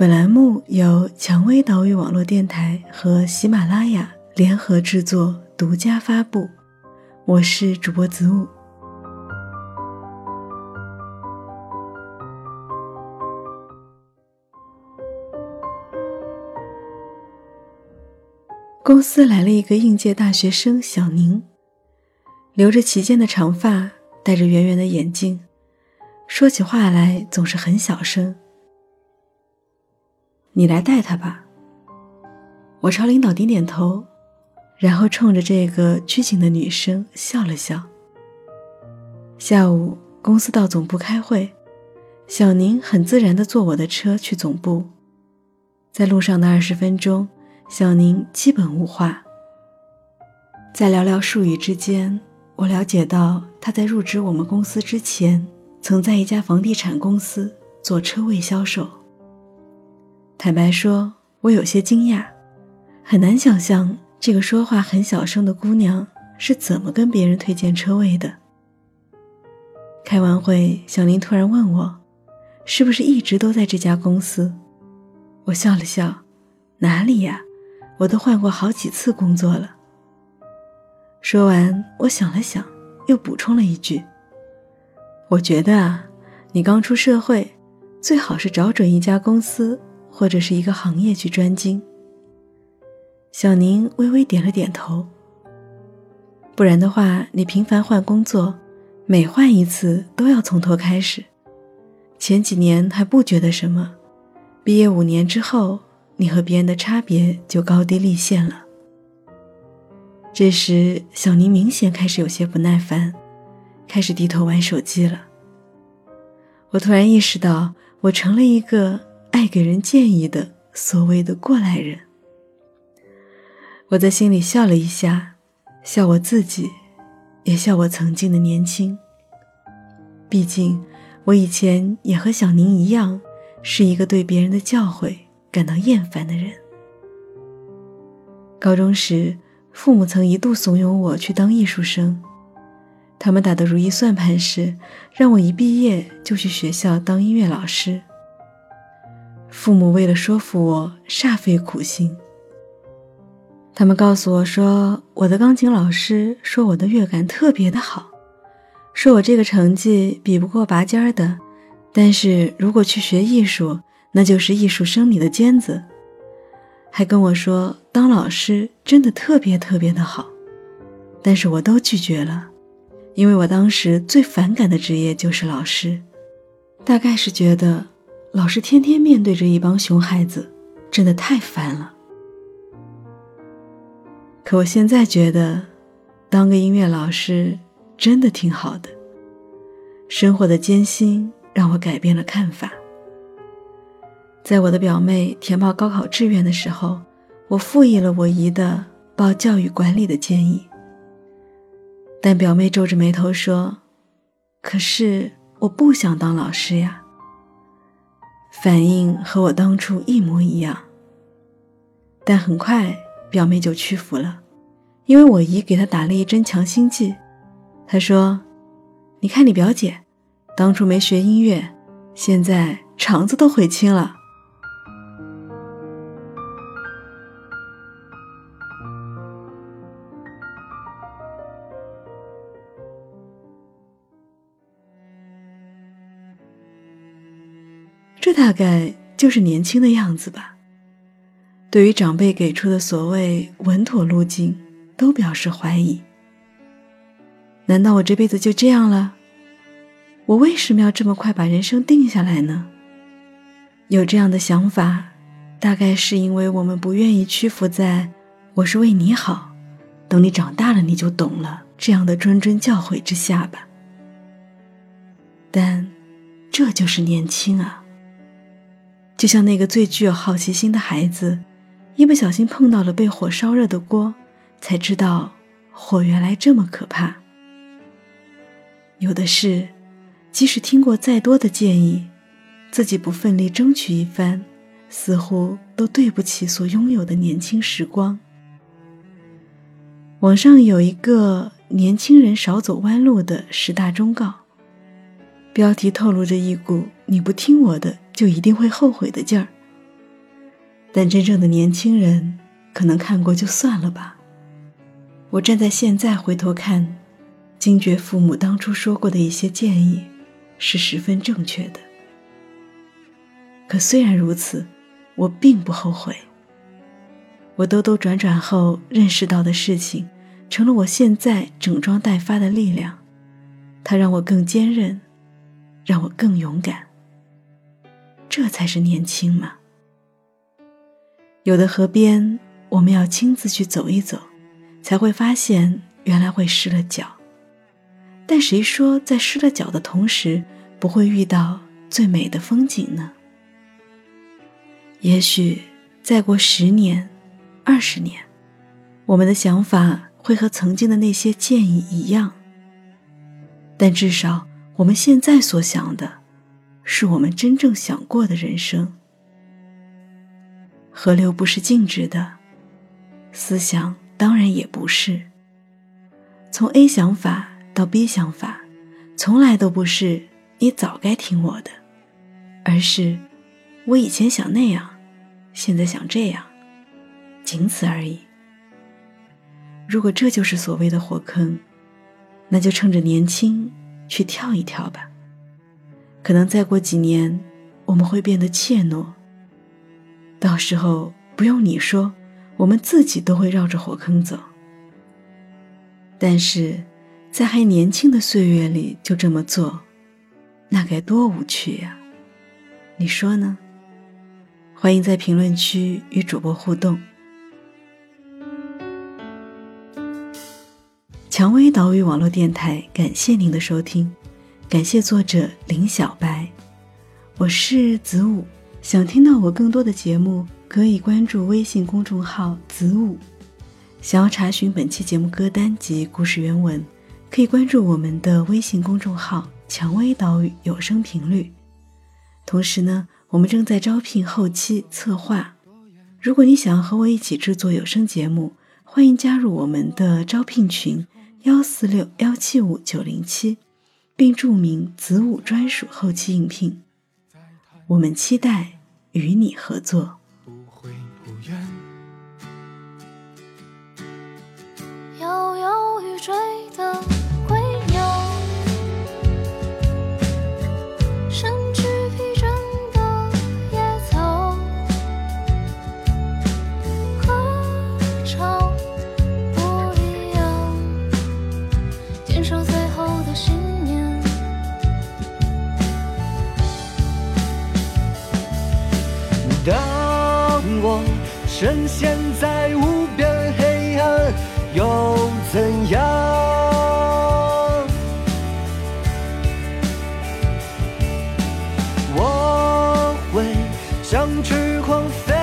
本栏目由蔷薇岛屿网络电台和喜马拉雅联合制作，独家发布。我是主播子午。公司来了一个应届大学生小宁，留着齐肩的长发，戴着圆圆的眼镜，说起话来总是很小声。你来带他吧。我朝领导点点头，然后冲着这个拘谨的女生笑了笑。下午公司到总部开会，小宁很自然地坐我的车去总部。在路上的二十分钟，小宁基本无话。在寥寥数语之间，我了解到他在入职我们公司之前，曾在一家房地产公司做车位销售。坦白说，我有些惊讶，很难想象这个说话很小声的姑娘是怎么跟别人推荐车位的。开完会，小林突然问我：“是不是一直都在这家公司？”我笑了笑：“哪里呀，我都换过好几次工作了。”说完，我想了想，又补充了一句：“我觉得啊，你刚出社会，最好是找准一家公司。”或者是一个行业去专精。小宁微微点了点头。不然的话，你频繁换工作，每换一次都要从头开始。前几年还不觉得什么，毕业五年之后，你和别人的差别就高低立现了。这时，小宁明显开始有些不耐烦，开始低头玩手机了。我突然意识到，我成了一个。爱给人建议的所谓的过来人，我在心里笑了一下，笑我自己，也笑我曾经的年轻。毕竟，我以前也和小宁一样，是一个对别人的教诲感到厌烦的人。高中时，父母曾一度怂恿我去当艺术生，他们打的如意算盘是让我一毕业就去学校当音乐老师。父母为了说服我，煞费苦心。他们告诉我说，我的钢琴老师说我的乐感特别的好，说我这个成绩比不过拔尖儿的，但是如果去学艺术，那就是艺术生里的尖子。还跟我说，当老师真的特别特别的好，但是我都拒绝了，因为我当时最反感的职业就是老师，大概是觉得。老是天天面对着一帮熊孩子，真的太烦了。可我现在觉得，当个音乐老师真的挺好的。生活的艰辛让我改变了看法。在我的表妹填报高考志愿的时候，我附议了我姨的报教育管理的建议。但表妹皱着眉头说：“可是我不想当老师呀。”反应和我当初一模一样，但很快表妹就屈服了，因为我姨给她打了一针强心剂。她说：“你看你表姐，当初没学音乐，现在肠子都悔青了。”这大概就是年轻的样子吧。对于长辈给出的所谓稳妥路径，都表示怀疑。难道我这辈子就这样了？我为什么要这么快把人生定下来呢？有这样的想法，大概是因为我们不愿意屈服在“我是为你好，等你长大了你就懂了”这样的谆谆教诲之下吧。但，这就是年轻啊！就像那个最具有好奇心的孩子。一不小心碰到了被火烧热的锅，才知道火原来这么可怕。有的事，即使听过再多的建议，自己不奋力争取一番，似乎都对不起所拥有的年轻时光。网上有一个年轻人少走弯路的十大忠告，标题透露着一股“你不听我的，就一定会后悔”的劲儿。但真正的年轻人，可能看过就算了吧。我站在现在回头看，惊觉父母当初说过的一些建议，是十分正确的。可虽然如此，我并不后悔。我兜兜转转后认识到的事情，成了我现在整装待发的力量。它让我更坚韧，让我更勇敢。这才是年轻嘛。有的河边，我们要亲自去走一走，才会发现原来会湿了脚。但谁说在湿了脚的同时，不会遇到最美的风景呢？也许再过十年、二十年，我们的想法会和曾经的那些建议一样。但至少我们现在所想的，是我们真正想过的人生。河流不是静止的，思想当然也不是。从 A 想法到 B 想法，从来都不是你早该听我的，而是我以前想那样，现在想这样，仅此而已。如果这就是所谓的火坑，那就趁着年轻去跳一跳吧。可能再过几年，我们会变得怯懦。到时候不用你说，我们自己都会绕着火坑走。但是，在还年轻的岁月里就这么做，那该多无趣呀！你说呢？欢迎在评论区与主播互动。蔷薇岛屿网络电台，感谢您的收听，感谢作者林小白，我是子午。想听到我更多的节目，可以关注微信公众号“子午”。想要查询本期节目歌单及故事原文，可以关注我们的微信公众号“蔷薇岛屿有声频率”。同时呢，我们正在招聘后期策划。如果你想和我一起制作有声节目，欢迎加入我们的招聘群：幺四六幺七五九零七，并注明“子午专属后期应聘”。我们期待与你合作。当我深陷在无边黑暗，又怎样？我会像痴狂飞